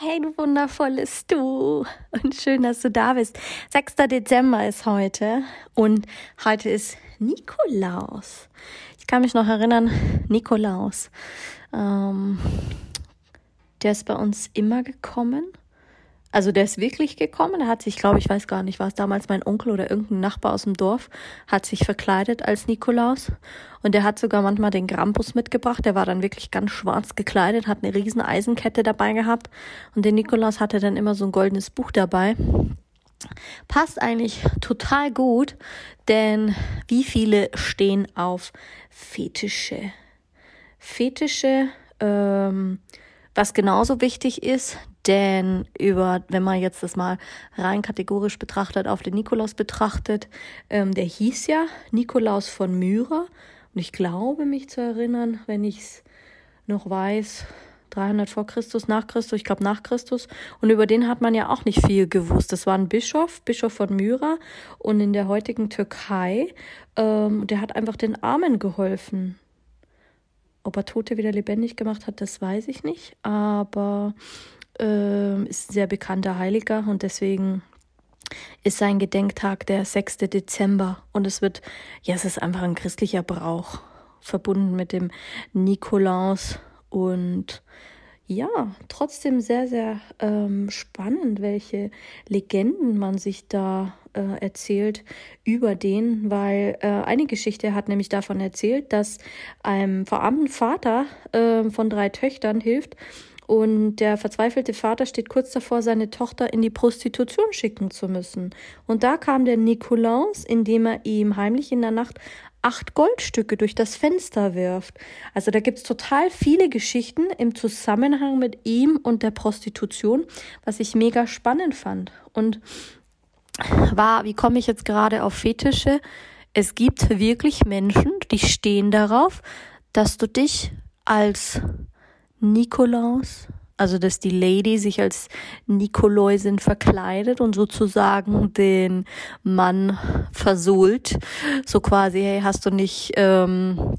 Hey, du wundervolles Du. Und schön, dass du da bist. 6. Dezember ist heute und heute ist Nikolaus. Ich kann mich noch erinnern, Nikolaus. Ähm, der ist bei uns immer gekommen also der ist wirklich gekommen. Er hat sich, glaube ich, weiß gar nicht, war es damals mein Onkel oder irgendein Nachbar aus dem Dorf, hat sich verkleidet als Nikolaus. Und der hat sogar manchmal den Krampus mitgebracht. Der war dann wirklich ganz schwarz gekleidet, hat eine riesen Eisenkette dabei gehabt. Und der Nikolaus hatte dann immer so ein goldenes Buch dabei. Passt eigentlich total gut, denn wie viele stehen auf Fetische? Fetische, ähm, was genauso wichtig ist, denn über, wenn man jetzt das mal rein kategorisch betrachtet, auf den Nikolaus betrachtet, ähm, der hieß ja Nikolaus von Myra. Und ich glaube mich zu erinnern, wenn ich es noch weiß, 300 vor Christus, nach Christus, ich glaube nach Christus. Und über den hat man ja auch nicht viel gewusst. Das war ein Bischof, Bischof von Myra. Und in der heutigen Türkei, ähm, der hat einfach den Armen geholfen. Ob er Tote wieder lebendig gemacht hat, das weiß ich nicht. Aber äh, ist ein sehr bekannter Heiliger und deswegen ist sein Gedenktag der 6. Dezember und es wird, ja, es ist einfach ein christlicher Brauch, verbunden mit dem Nikolaus und ja, trotzdem sehr, sehr ähm, spannend, welche Legenden man sich da äh, erzählt über den, weil äh, eine Geschichte hat nämlich davon erzählt, dass einem verarmten Vater äh, von drei Töchtern hilft, und der verzweifelte Vater steht kurz davor, seine Tochter in die Prostitution schicken zu müssen. Und da kam der Nikolaus, indem er ihm heimlich in der Nacht acht Goldstücke durch das Fenster wirft. Also da gibt's total viele Geschichten im Zusammenhang mit ihm und der Prostitution, was ich mega spannend fand. Und war, wie komme ich jetzt gerade auf Fetische? Es gibt wirklich Menschen, die stehen darauf, dass du dich als Nikolaus, also dass die Lady sich als Nikoläusin verkleidet und sozusagen den Mann versohlt. So quasi, hey, hast du nicht, ähm,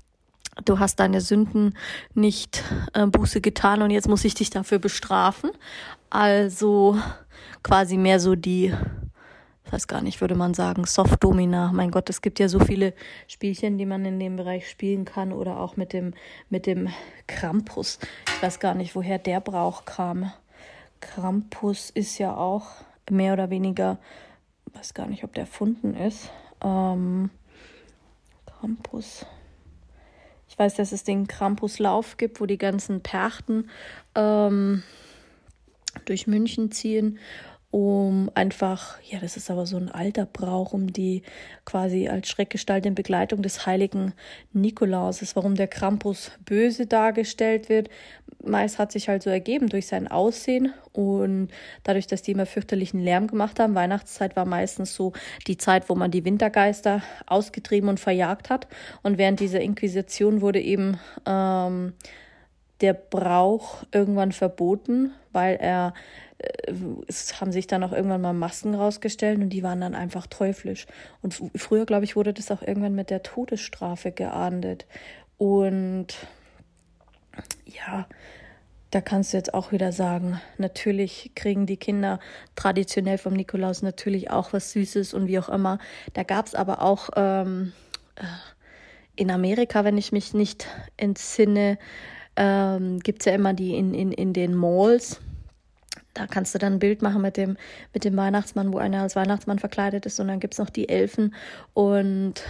du hast deine Sünden nicht äh, Buße getan und jetzt muss ich dich dafür bestrafen. Also quasi mehr so die weiß gar nicht, würde man sagen, Soft Domina. Mein Gott, es gibt ja so viele Spielchen, die man in dem Bereich spielen kann oder auch mit dem, mit dem Krampus. Ich weiß gar nicht, woher der Brauch kam. Krampus ist ja auch mehr oder weniger, weiß gar nicht, ob der erfunden ist. Ähm, Krampus. Ich weiß, dass es den Krampuslauf gibt, wo die ganzen Perchten ähm, durch München ziehen um einfach, ja, das ist aber so ein alter Brauch, um die quasi als Schreckgestalt in Begleitung des heiligen Nikolauses, warum der Krampus böse dargestellt wird. Meist hat sich halt so ergeben durch sein Aussehen und dadurch, dass die immer fürchterlichen Lärm gemacht haben. Weihnachtszeit war meistens so die Zeit, wo man die Wintergeister ausgetrieben und verjagt hat. Und während dieser Inquisition wurde eben ähm, der Brauch irgendwann verboten, weil er äh, es haben sich dann auch irgendwann mal Masken rausgestellt und die waren dann einfach teuflisch. Und früher, glaube ich, wurde das auch irgendwann mit der Todesstrafe geahndet. Und ja, da kannst du jetzt auch wieder sagen, natürlich kriegen die Kinder traditionell vom Nikolaus natürlich auch was Süßes und wie auch immer. Da gab es aber auch ähm, äh, in Amerika, wenn ich mich nicht entsinne, ähm, gibt es ja immer die in, in, in den Malls. Da kannst du dann ein Bild machen mit dem, mit dem Weihnachtsmann, wo einer als Weihnachtsmann verkleidet ist. Und dann gibt es noch die Elfen und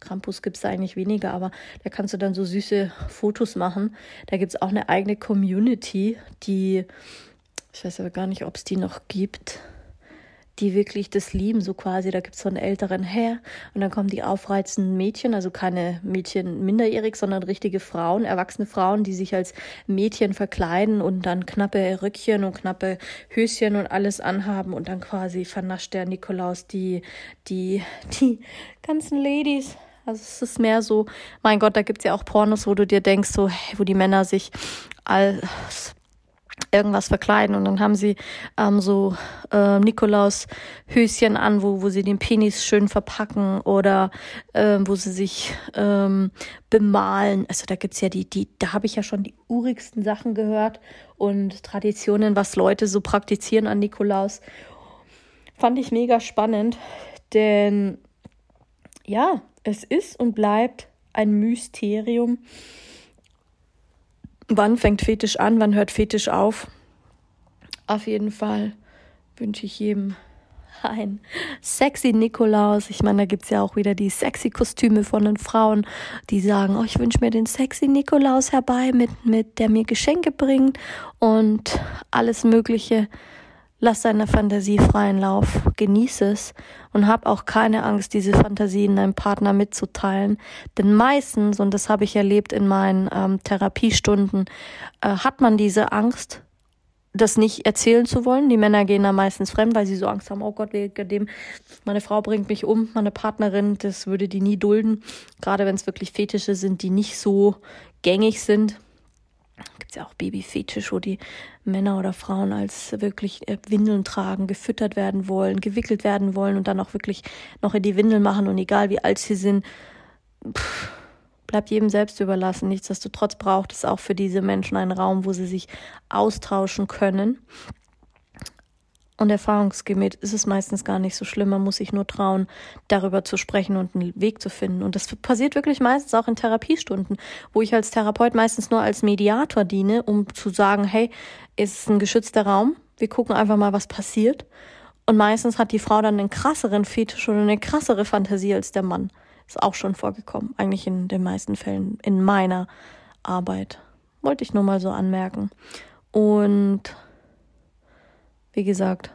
Krampus gibt es da eigentlich weniger, aber da kannst du dann so süße Fotos machen. Da gibt es auch eine eigene Community, die, ich weiß aber gar nicht, ob es die noch gibt, die wirklich das lieben, so quasi. Da gibt es so einen älteren Herr und dann kommen die aufreizenden Mädchen, also keine Mädchen minderjährig, sondern richtige Frauen, erwachsene Frauen, die sich als Mädchen verkleiden und dann knappe Röckchen und knappe Höschen und alles anhaben und dann quasi vernascht der Nikolaus die, die, die ganzen Ladies. Also es ist mehr so, mein Gott, da gibt es ja auch Pornos, wo du dir denkst, so, wo die Männer sich als irgendwas verkleiden und dann haben sie ähm, so äh, Nikolaus Höschen an, wo, wo sie den Penis schön verpacken oder äh, wo sie sich ähm, bemalen. Also da gibt's ja die, die, da habe ich ja schon die urigsten Sachen gehört und Traditionen, was Leute so praktizieren an Nikolaus. Fand ich mega spannend, denn ja, es ist und bleibt ein Mysterium Wann fängt Fetisch an, wann hört Fetisch auf? Auf jeden Fall wünsche ich jedem ein sexy Nikolaus. Ich meine, da gibt's ja auch wieder die sexy Kostüme von den Frauen, die sagen, oh, ich wünsche mir den sexy Nikolaus herbei, mit, mit der mir Geschenke bringt und alles Mögliche. Lass deiner Fantasie freien Lauf, genieße es und hab auch keine Angst, diese Fantasien deinem Partner mitzuteilen. Denn meistens, und das habe ich erlebt in meinen ähm, Therapiestunden, äh, hat man diese Angst, das nicht erzählen zu wollen. Die Männer gehen da meistens fremd, weil sie so Angst haben, oh Gott, dem, meine Frau bringt mich um, meine Partnerin, das würde die nie dulden. Gerade wenn es wirklich Fetische sind, die nicht so gängig sind gibt es ja auch Babyfetisch, wo die Männer oder Frauen als wirklich äh, Windeln tragen, gefüttert werden wollen, gewickelt werden wollen und dann auch wirklich noch in die Windel machen und egal wie alt sie sind, pff, bleibt jedem selbst überlassen. Nichtsdestotrotz braucht es auch für diese Menschen einen Raum, wo sie sich austauschen können und erfahrungsgemäß ist es meistens gar nicht so schlimm. Man muss sich nur trauen, darüber zu sprechen und einen Weg zu finden. Und das passiert wirklich meistens auch in Therapiestunden, wo ich als Therapeut meistens nur als Mediator diene, um zu sagen, hey, es ist ein geschützter Raum. Wir gucken einfach mal, was passiert. Und meistens hat die Frau dann einen krasseren Fetisch oder eine krassere Fantasie als der Mann. Ist auch schon vorgekommen. Eigentlich in den meisten Fällen in meiner Arbeit. Wollte ich nur mal so anmerken. Und wie gesagt,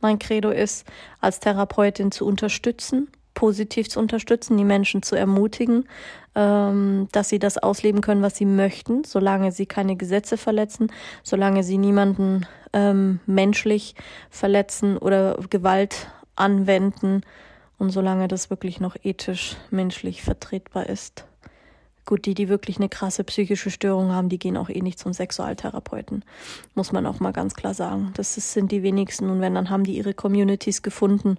mein Credo ist, als Therapeutin zu unterstützen, positiv zu unterstützen, die Menschen zu ermutigen, ähm, dass sie das ausleben können, was sie möchten, solange sie keine Gesetze verletzen, solange sie niemanden ähm, menschlich verletzen oder Gewalt anwenden und solange das wirklich noch ethisch menschlich vertretbar ist. Gut, die, die wirklich eine krasse psychische Störung haben, die gehen auch eh nicht zum Sexualtherapeuten. Muss man auch mal ganz klar sagen. Das sind die wenigsten. Und wenn, dann haben die ihre Communities gefunden.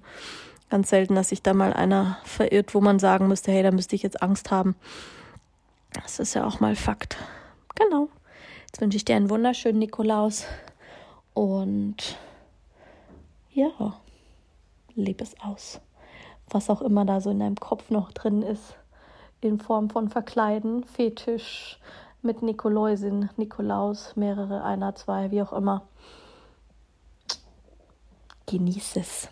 Ganz selten, dass sich da mal einer verirrt, wo man sagen müsste, hey, da müsste ich jetzt Angst haben. Das ist ja auch mal Fakt. Genau. Jetzt wünsche ich dir einen wunderschönen Nikolaus. Und ja, lebe es aus. Was auch immer da so in deinem Kopf noch drin ist in Form von Verkleiden, Fetisch mit Nikoläusin, Nikolaus, mehrere, einer, zwei, wie auch immer. Genieß es.